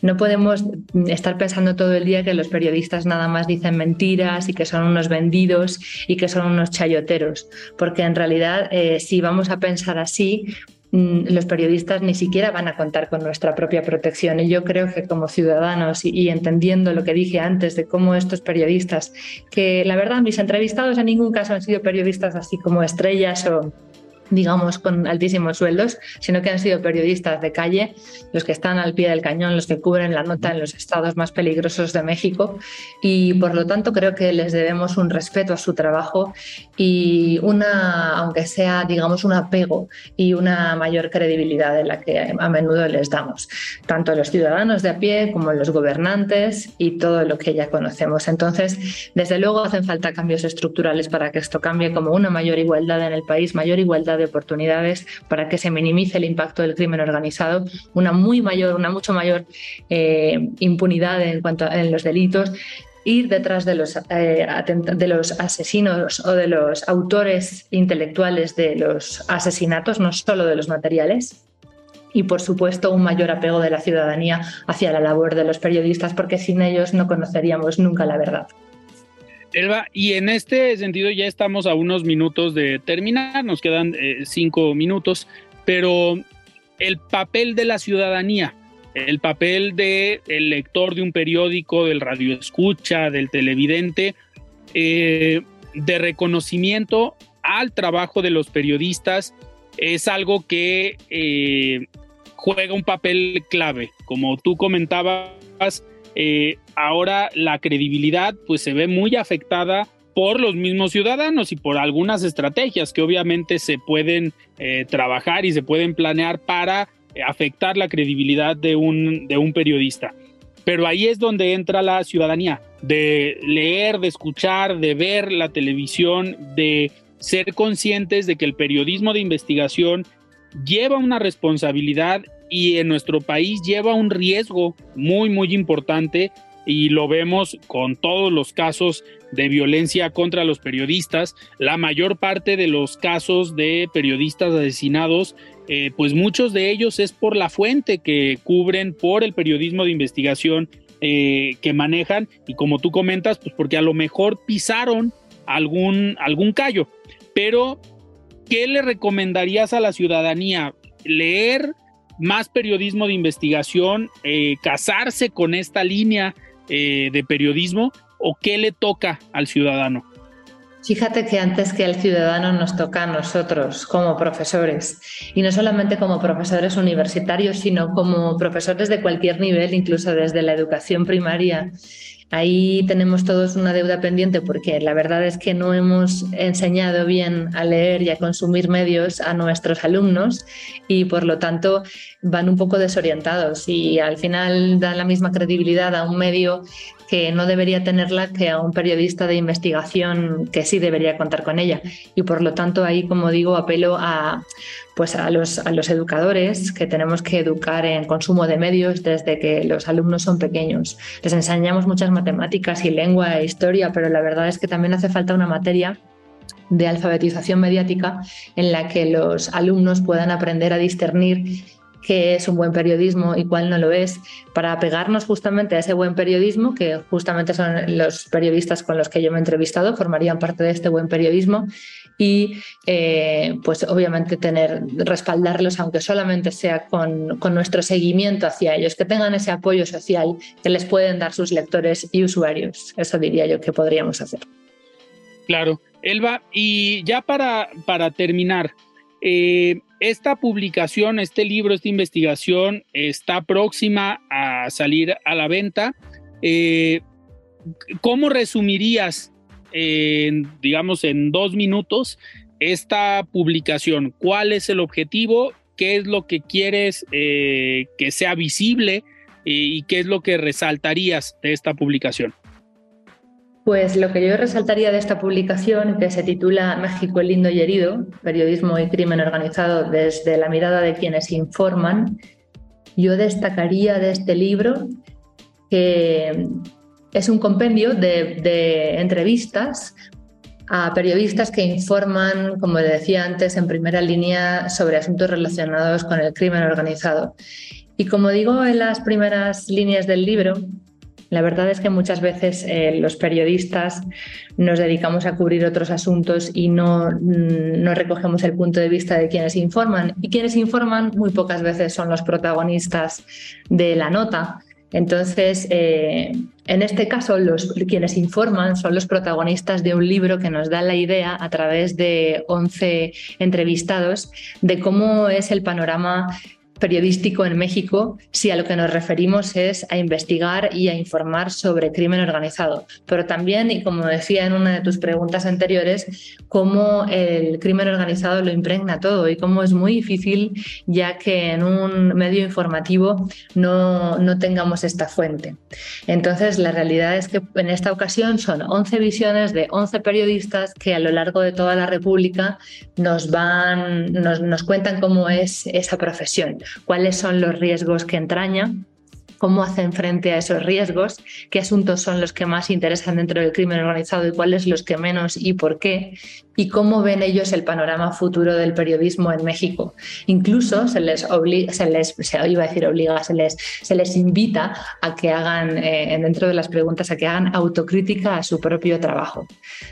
No podemos estar pensando todo el día que los periodistas nada más dicen mentiras y que son unos vendidos y que son unos chayoteros, porque en realidad eh, si vamos a pensar así, mm, los periodistas ni siquiera van a contar con nuestra propia protección. Y yo creo que como ciudadanos y, entendiendo lo que dije antes de cómo estos periodistas, que la verdad mis entrevistados en ningún caso han sido periodistas así como estrellas o digamos, con altísimos sueldos, sino que han sido periodistas de calle, los que están al pie del cañón, los que cubren la nota en los estados más peligrosos de México. Y por lo tanto creo que les debemos un respeto a su trabajo y una, aunque sea, digamos, un apego y una mayor credibilidad de la que a menudo les damos, tanto los ciudadanos de a pie como los gobernantes y todo lo que ya conocemos. Entonces, desde luego hacen falta cambios estructurales para que esto cambie como una mayor igualdad en el país, mayor igualdad de oportunidades para que se minimice el impacto del crimen organizado, una muy mayor, una mucho mayor eh, impunidad en cuanto a en los delitos ir detrás de los, eh, de los asesinos o de los autores intelectuales de los asesinatos, no solo de los materiales. Y por supuesto un mayor apego de la ciudadanía hacia la labor de los periodistas, porque sin ellos no conoceríamos nunca la verdad. Elba, y en este sentido ya estamos a unos minutos de terminar, nos quedan eh, cinco minutos, pero el papel de la ciudadanía, el papel del el lector de un periódico, del radioescucha, del televidente, eh, de reconocimiento al trabajo de los periodistas, es algo que eh, juega un papel clave. Como tú comentabas, eh, ahora la credibilidad pues se ve muy afectada por los mismos ciudadanos y por algunas estrategias que obviamente se pueden trabajar y se pueden planear para afectar la credibilidad de un, de un periodista. Pero ahí es donde entra la ciudadanía, de leer, de escuchar, de ver la televisión, de ser conscientes de que el periodismo de investigación lleva una responsabilidad y en nuestro país lleva un riesgo muy, muy importante y lo vemos con todos los casos de violencia contra los periodistas. La mayor parte de los casos de periodistas asesinados, eh, pues muchos de ellos es por la fuente que cubren, por el periodismo de investigación eh, que manejan y como tú comentas, pues porque a lo mejor pisaron algún, algún callo. Pero, ¿qué le recomendarías a la ciudadanía? Leer más periodismo de investigación, eh, casarse con esta línea de periodismo o qué le toca al ciudadano? Fíjate que antes que al ciudadano nos toca a nosotros como profesores, y no solamente como profesores universitarios, sino como profesores de cualquier nivel, incluso desde la educación primaria. Ahí tenemos todos una deuda pendiente porque la verdad es que no hemos enseñado bien a leer y a consumir medios a nuestros alumnos y por lo tanto van un poco desorientados y al final dan la misma credibilidad a un medio que no debería tenerla que a un periodista de investigación que sí debería contar con ella. Y por lo tanto ahí, como digo, apelo a, pues a, los, a los educadores que tenemos que educar en consumo de medios desde que los alumnos son pequeños. Les enseñamos muchas matemáticas y lengua e historia, pero la verdad es que también hace falta una materia de alfabetización mediática en la que los alumnos puedan aprender a discernir qué es un buen periodismo y cuál no lo es, para apegarnos justamente a ese buen periodismo, que justamente son los periodistas con los que yo me he entrevistado, formarían parte de este buen periodismo, y eh, pues obviamente tener, respaldarlos, aunque solamente sea con, con nuestro seguimiento hacia ellos, que tengan ese apoyo social que les pueden dar sus lectores y usuarios. Eso diría yo que podríamos hacer. Claro, Elba, y ya para, para terminar, eh, esta publicación, este libro, esta investigación está próxima a salir a la venta. Eh, ¿Cómo resumirías, digamos, en dos minutos esta publicación? ¿Cuál es el objetivo? ¿Qué es lo que quieres eh, que sea visible? ¿Y qué es lo que resaltarías de esta publicación? Pues lo que yo resaltaría de esta publicación, que se titula México el lindo y herido, periodismo y crimen organizado desde la mirada de quienes informan, yo destacaría de este libro que es un compendio de, entrevistas a periodistas que informan, como decía antes, en primera línea sobre asuntos relacionados con el crimen organizado. Y como digo en las primeras líneas del libro, la verdad es que muchas veces eh, los periodistas nos dedicamos a cubrir otros asuntos y no, mm, no, recogemos el punto de vista de quienes informan. Y quienes informan muy pocas veces son los protagonistas de la nota. Entonces, eh, en este caso, los, quienes informan son los protagonistas de un libro que nos da la idea a través de 11 entrevistados de cómo es el panorama periodístico en México si a lo que nos referimos es a investigar y a informar sobre crimen organizado. Pero también, y como decía en una de tus preguntas anteriores, cómo el crimen organizado lo impregna todo y cómo es muy difícil ya que en un medio informativo no, no tengamos esta fuente. Entonces, la realidad es que en esta ocasión son 11 visiones de 11 periodistas que a lo largo de toda la República nos van, nos, nos cuentan cómo es esa profesión cuáles son los riesgos que entraña cómo hacen frente a esos riesgos, qué asuntos son los que más interesan dentro del crimen organizado y cuáles los que menos y por qué, y cómo ven ellos el panorama futuro del periodismo en México. Incluso se les obliga, se les, iba a decir obliga, se les, se les invita a que hagan, eh, dentro de las preguntas, a que hagan autocrítica a su propio trabajo.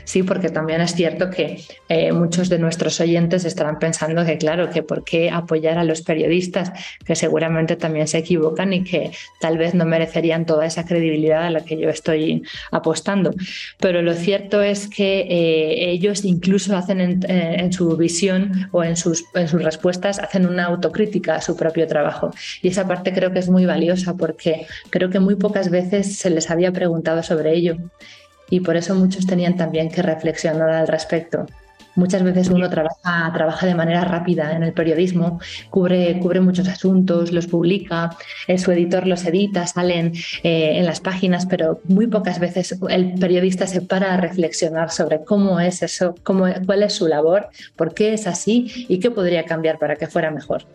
Sí, porque también es cierto que eh, muchos de nuestros oyentes estarán pensando que, claro, que por qué apoyar a los periodistas, que seguramente también se equivocan y que tal vez no merecerían toda esa credibilidad a la que yo estoy apostando. Pero lo cierto es que eh, ellos incluso hacen eh, en, su visión o en sus, en sus respuestas, hacen una autocrítica a su propio trabajo. Y esa parte creo que es muy valiosa porque creo que muy pocas veces se les había preguntado sobre ello. Y por eso muchos tenían también que reflexionar al respecto. Muchas veces uno trabaja, trabaja de manera rápida en el periodismo, cubre, cubre muchos asuntos, los publica, eh, su editor los edita, salen eh, en las páginas, pero muy pocas veces el periodista se para a reflexionar sobre cómo es eso, cómo, cuál es su labor, por qué es así y qué podría cambiar para que fuera mejor.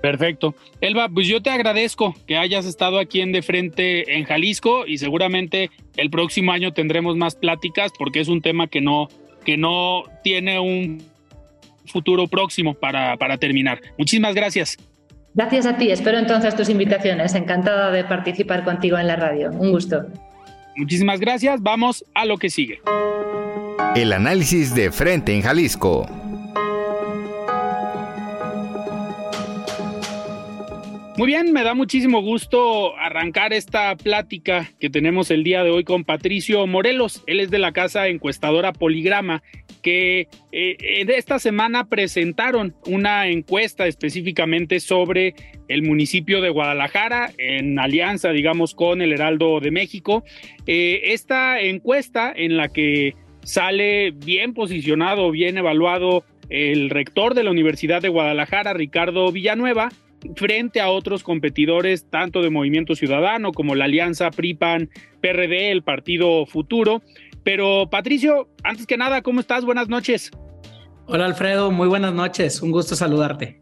Perfecto. Elba, pues yo te agradezco que hayas estado aquí en De Frente en Jalisco y seguramente el próximo año tendremos más pláticas porque es un tema que no, que no tiene un futuro próximo para, para terminar. Muchísimas gracias. Gracias a ti. Espero entonces tus invitaciones. Encantada de participar contigo en la radio. Un gusto. Muchísimas gracias. Vamos a lo que sigue. El análisis de frente en Jalisco. Muy bien, me da muchísimo gusto arrancar esta plática que tenemos el día de hoy con Patricio Morelos. Él es de la casa encuestadora Poligrama, que eh, esta semana presentaron una encuesta específicamente sobre el municipio de Guadalajara en alianza, digamos, con el Heraldo de México. Eh, esta encuesta en la que sale bien posicionado, bien evaluado el rector de la Universidad de Guadalajara, Ricardo Villanueva, frente a otros competidores, tanto de Movimiento Ciudadano como la Alianza PRIPAN, PRD, el Partido Futuro. Pero Patricio, antes que nada, ¿cómo estás? Buenas noches. Hola Alfredo, muy buenas noches, un gusto saludarte.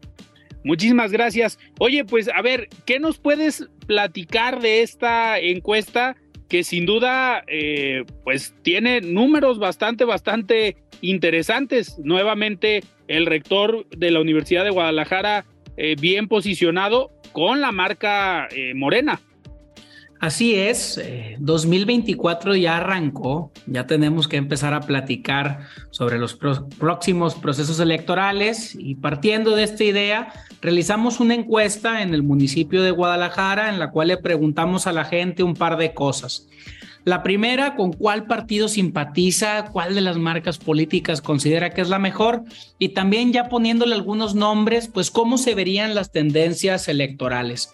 Muchísimas gracias. Oye, pues a ver, ¿qué nos puedes platicar de esta encuesta que sin duda, eh, pues tiene números bastante, bastante interesantes? Nuevamente, el rector de la Universidad de Guadalajara eh, bien posicionado con la marca eh, Morena. Así es, 2024 eh, ya arrancó, ya tenemos que empezar a platicar sobre los próximos procesos electorales y partiendo de esta idea, realizamos una encuesta en el municipio de Guadalajara en la cual le preguntamos a la gente un par de cosas. La primera, con cuál partido simpatiza, cuál de las marcas políticas considera que es la mejor y también ya poniéndole algunos nombres, pues cómo se verían las tendencias electorales.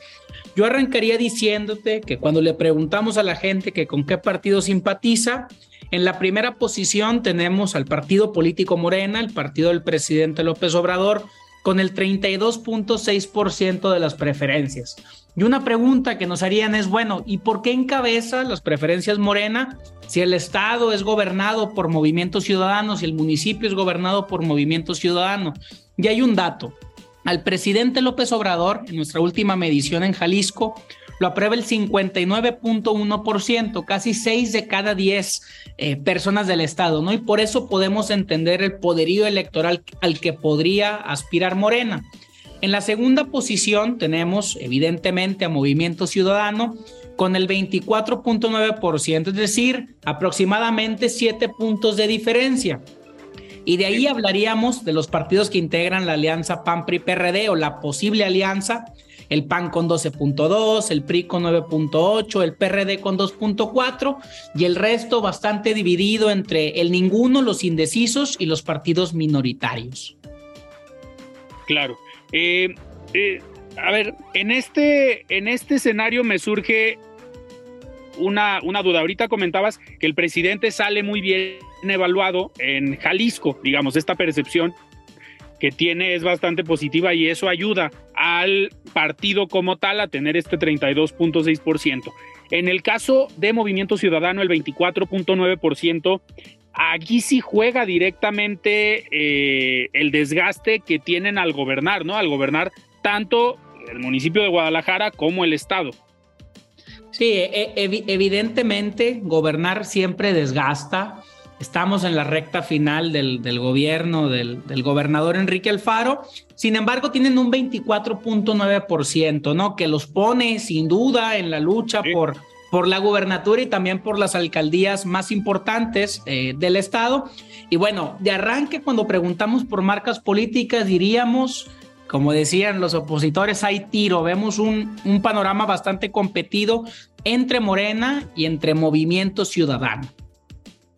Yo arrancaría diciéndote que cuando le preguntamos a la gente que con qué partido simpatiza, en la primera posición tenemos al partido político Morena, el partido del presidente López Obrador, con el 32.6% de las preferencias. Y una pregunta que nos harían es, bueno, ¿y por qué encabeza las preferencias Morena si el Estado es gobernado por Movimiento Ciudadano, si el municipio es gobernado por Movimiento Ciudadano? Y hay un dato. Al presidente López Obrador, en nuestra última medición en Jalisco, lo aprueba el 59.1%, casi 6 de cada 10 eh, personas del Estado, ¿no? Y por eso podemos entender el poderío electoral al que podría aspirar Morena. En la segunda posición tenemos evidentemente a Movimiento Ciudadano con el 24.9%, es decir, aproximadamente 7 puntos de diferencia. Y de ahí hablaríamos de los partidos que integran la alianza PAN-PRI-PRD o la posible alianza, el PAN con 12.2, el PRI con 9.8, el PRD con 2.4 y el resto bastante dividido entre el ninguno, los indecisos y los partidos minoritarios. Claro. Eh, eh, a ver, en este, en este escenario me surge una, una duda. Ahorita comentabas que el presidente sale muy bien evaluado en Jalisco, digamos, esta percepción que tiene es bastante positiva y eso ayuda al partido como tal a tener este 32.6%. En el caso de Movimiento Ciudadano, el 24.9%, aquí sí juega directamente eh, el desgaste que tienen al gobernar, ¿no? Al gobernar tanto el municipio de Guadalajara como el estado. Sí, e, e, evidentemente gobernar siempre desgasta. Estamos en la recta final del, gobierno del, del, gobernador Enrique Alfaro. Sin embargo, tienen un 24.9%, ¿no? Que los pone sin duda en la lucha por por la gubernatura y también por las alcaldías más importantes eh, del estado. Y bueno, de arranque, cuando preguntamos por marcas políticas, diríamos, como decían los opositores, hay tiro. Vemos un, un panorama bastante competido entre Morena y entre Movimiento Ciudadano.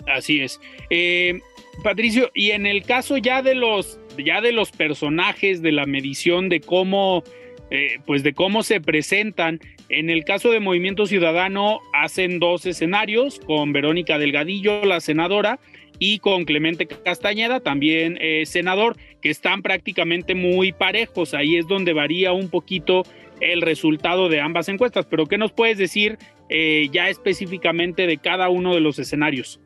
Así es. Eh, Patricio, y en el caso ya de los, ya de los personajes, de la medición, de cómo, eh, pues de cómo se presentan, en el caso de Movimiento Ciudadano hacen dos escenarios con Verónica Delgadillo, la senadora, y con Clemente Castañeda, también eh, senador, que están prácticamente muy parejos. Ahí es donde varía un poquito el resultado de ambas encuestas. Pero ¿qué nos puedes decir ya específicamente de cada uno de los escenarios?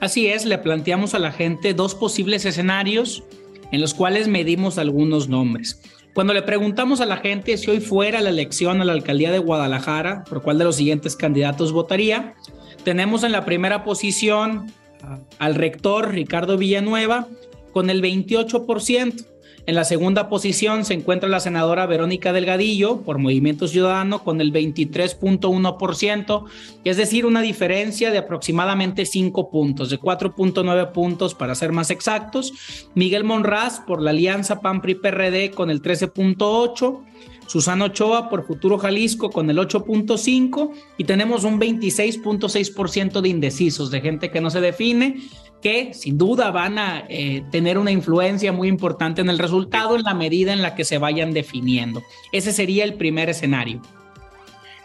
Así es, le planteamos a la gente dos posibles escenarios en los cuales medimos algunos nombres. Cuando le preguntamos a la gente si hoy fuera la elección a la alcaldía de Guadalajara, por cuál de los siguientes candidatos votaría, tenemos en la primera posición al rector Ricardo Villanueva con el 28%. En la segunda posición se encuentra la senadora Verónica Delgadillo por Movimiento Ciudadano con el 23.1%, es decir, una diferencia de aproximadamente 5 puntos, de 4.9 puntos para ser más exactos. Miguel Monraz por la Alianza PAN-PRI-PRD con el 13.8%. Susana Ochoa por Futuro Jalisco con el 8.5 y tenemos un 26.6% de indecisos, de gente que no se define que sin duda van a eh, tener una influencia muy importante en el resultado en la medida en la que se vayan definiendo. Ese sería el primer escenario.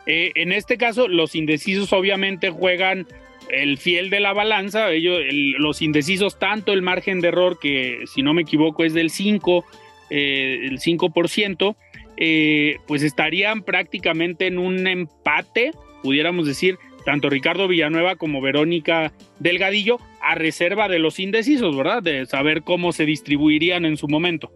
Eh, en este caso, los indecisos obviamente juegan el fiel de la balanza. Ellos, los indecisos, tanto el margen de error, que si no me equivoco es del 5, eh, el 5%, pues estarían prácticamente en un empate, pudiéramos decir, tanto Ricardo Villanueva como Verónica Delgadillo, a reserva de los indecisos, ¿verdad? De saber cómo se distribuirían en su momento.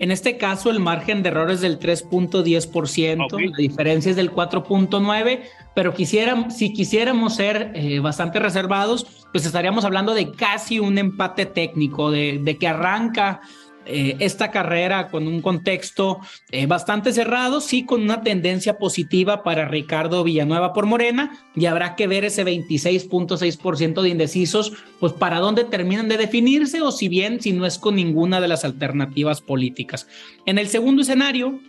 En este caso, el margen de error es del 3.10%, la diferencia es del 4.9%, pero quisiera, si quisiéramos ser eh, bastante reservados, pues estaríamos hablando de casi un empate técnico, de, de que arranca eh, esta carrera con un contexto eh, bastante cerrado, sí con una tendencia positiva para Ricardo Villanueva por Morena, y habrá que ver ese 26.6% de indecisos, pues para dónde terminan de definirse o si bien si no es con ninguna de las alternativas políticas. En el segundo escenario,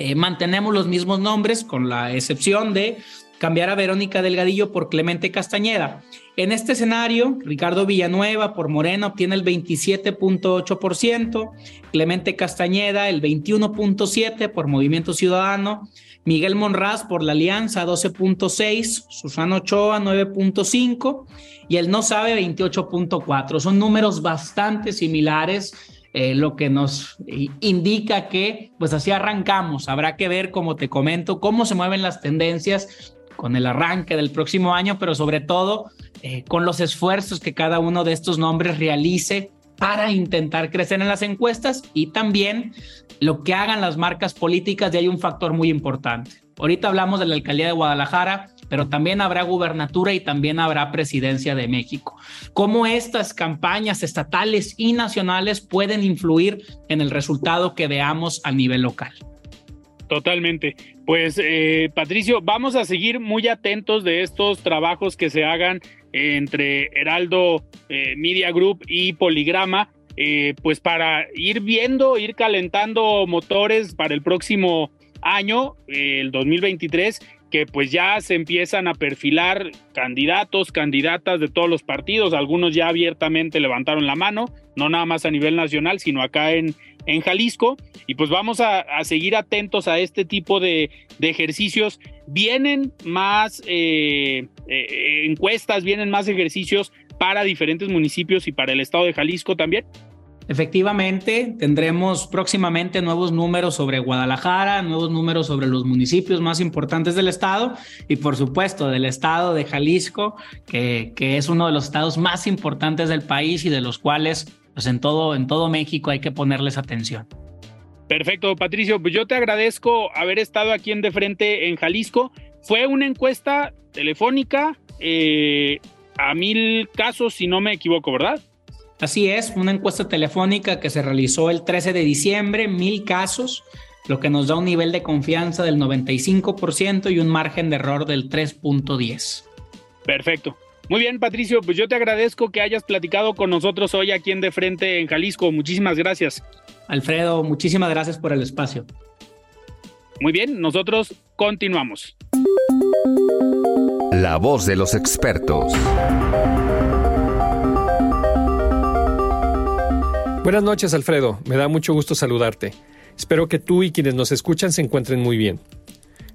Eh, mantenemos los mismos nombres con la excepción de cambiar a Verónica Delgadillo por Clemente Castañeda. En este escenario, Ricardo Villanueva por Morena obtiene el 27.8%, Clemente Castañeda el 21.7% por Movimiento Ciudadano, Miguel Monraz por la Alianza 12.6, Susana Ochoa 9.5 y el no sabe 28.4. Son números bastante similares. Eh, lo que nos indica que pues así arrancamos. Habrá que ver, como te comento, cómo se mueven las tendencias con el arranque del próximo año, pero sobre todo eh, con los esfuerzos que cada uno de estos nombres realice para intentar crecer en las encuestas y también lo que hagan las marcas políticas, y hay un factor muy importante. Ahorita hablamos de la alcaldía de Guadalajara, pero también habrá gubernatura y también habrá presidencia de México. ¿Cómo estas campañas estatales y nacionales pueden influir en el resultado que veamos a nivel local? Totalmente. Pues eh, Patricio, vamos a seguir muy atentos de estos trabajos que se hagan entre Heraldo eh, Media Group y Poligrama, eh, pues para ir viendo, ir calentando motores para el próximo año, el 2023, que pues ya se empiezan a perfilar candidatos, candidatas de todos los partidos, algunos ya abiertamente levantaron la mano, no nada más a nivel nacional, sino acá en, en Jalisco. Y pues vamos a, seguir atentos a este tipo de, ejercicios. Vienen más eh, eh, encuestas, vienen más ejercicios para diferentes municipios y para el estado de Jalisco también. Efectivamente, tendremos próximamente nuevos números sobre Guadalajara, nuevos números sobre los municipios más importantes del estado y por supuesto del estado de Jalisco, que, es uno de los estados más importantes del país y de los cuales pues en todo, en todo México hay que ponerles atención. Perfecto, Patricio. Pues yo te agradezco haber estado aquí en De Frente en Jalisco. Fue una encuesta telefónica eh, a mil casos, si no me equivoco, ¿verdad? Así es, una encuesta telefónica que se realizó el 13 de diciembre, mil casos, lo que nos da un nivel de confianza del 95% y un margen de error del 3.10. Perfecto. Muy bien, Patricio, pues yo te agradezco que hayas platicado con nosotros hoy aquí en De Frente en Jalisco. Muchísimas gracias. Alfredo, muchísimas gracias por el espacio. Muy bien, nosotros continuamos. La voz de los expertos. Buenas noches, Alfredo. Me da mucho gusto saludarte. Espero que tú y quienes nos escuchan se encuentren muy bien.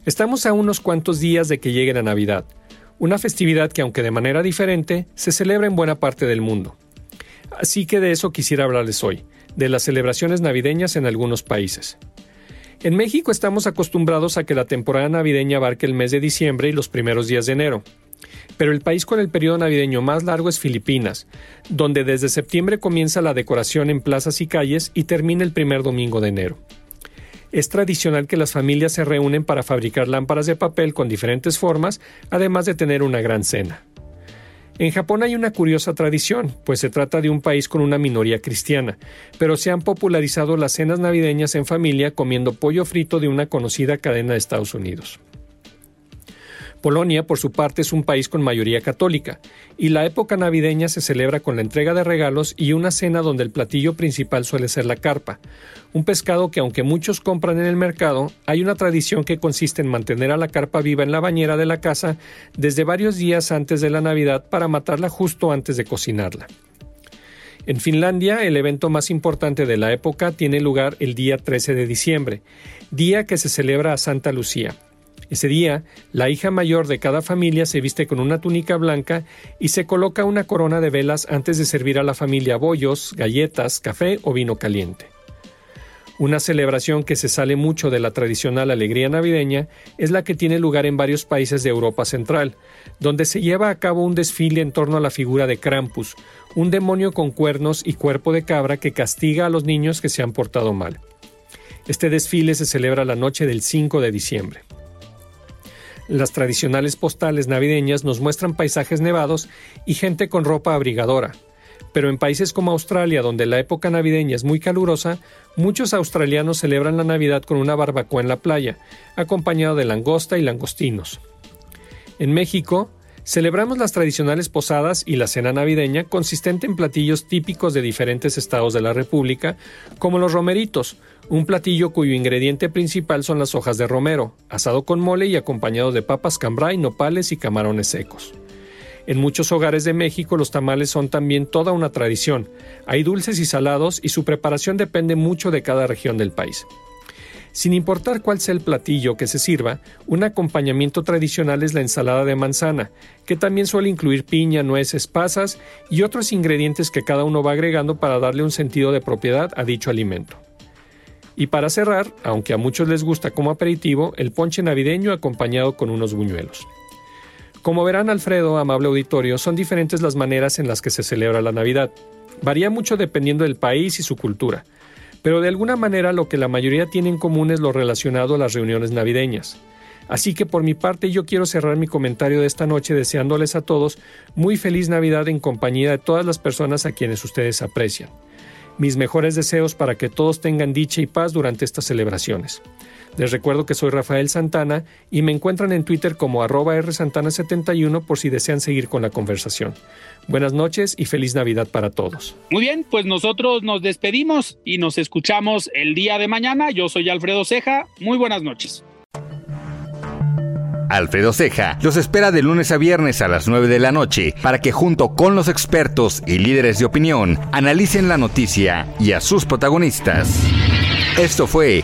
Estamos a unos cuantos días de que llegue la Navidad una festividad que aunque de manera diferente, se celebra en buena parte del mundo. Así que de eso quisiera hablarles hoy, de las celebraciones navideñas en algunos países. En México estamos acostumbrados a que la temporada navideña abarque el mes de diciembre y los primeros días de enero. Pero el país con el periodo navideño más largo es Filipinas, donde desde septiembre comienza la decoración en plazas y calles y termina el primer domingo de enero es tradicional que las familias se reúnen para fabricar lámparas de papel con diferentes formas, además de tener una gran cena. En Japón hay una curiosa tradición, pues se trata de un país con una minoría cristiana, pero se han popularizado las cenas navideñas en familia comiendo pollo frito de una conocida cadena de Estados Unidos. Polonia, por su parte, es un país con mayoría católica, y la época navideña se celebra con la entrega de regalos y una cena donde el platillo principal suele ser la carpa, un pescado que aunque muchos compran en el mercado, hay una tradición que consiste en mantener a la carpa viva en la bañera de la casa desde varios días antes de la Navidad para matarla justo antes de cocinarla. En Finlandia, el evento más importante de la época tiene lugar el día 13 de diciembre, día que se celebra a Santa Lucía. Ese día, la hija mayor de cada familia se viste con una túnica blanca y se coloca una corona de velas antes de servir a la familia bollos, galletas, café o vino caliente. Una celebración que se sale mucho de la tradicional alegría navideña es la que tiene lugar en varios países de Europa Central, donde se lleva a cabo un desfile en torno a la figura de Krampus, un demonio con cuernos y cuerpo de cabra que castiga a los niños que se han portado mal. Este desfile se celebra la noche del 5 de diciembre. Las tradicionales postales navideñas nos muestran paisajes nevados y gente con ropa abrigadora. Pero en países como Australia, donde la época navideña es muy calurosa, muchos australianos celebran la Navidad con una barbacoa en la playa, acompañado de langosta y langostinos. En México, Celebramos las tradicionales posadas y la cena navideña consistente en platillos típicos de diferentes estados de la República, como los romeritos, un platillo cuyo ingrediente principal son las hojas de romero, asado con mole y acompañado de papas cambray, nopales y camarones secos. En muchos hogares de México los tamales son también toda una tradición. Hay dulces y salados y su preparación depende mucho de cada región del país. Sin importar cuál sea el platillo que se sirva, un acompañamiento tradicional es la ensalada de manzana, que también suele incluir piña, nueces, pasas y otros ingredientes que cada uno va agregando para darle un sentido de propiedad a dicho alimento. Y para cerrar, aunque a muchos les gusta como aperitivo, el ponche navideño acompañado con unos buñuelos. Como verán Alfredo, amable auditorio, son diferentes las maneras en las que se celebra la Navidad. Varía mucho dependiendo del país y su cultura pero de alguna manera lo que la mayoría tiene en común es lo relacionado a las reuniones navideñas. Así que por mi parte yo quiero cerrar mi comentario de esta noche deseándoles a todos muy feliz Navidad en compañía de todas las personas a quienes ustedes aprecian. Mis mejores deseos para que todos tengan dicha y paz durante estas celebraciones. Les recuerdo que soy Rafael Santana y me encuentran en Twitter como arroba rsantana71 por si desean seguir con la conversación. Buenas noches y feliz Navidad para todos. Muy bien, pues nosotros nos despedimos y nos escuchamos el día de mañana. Yo soy Alfredo Ceja. Muy buenas noches. Alfredo Ceja los espera de lunes a viernes a las 9 de la noche para que junto con los expertos y líderes de opinión analicen la noticia y a sus protagonistas. Esto fue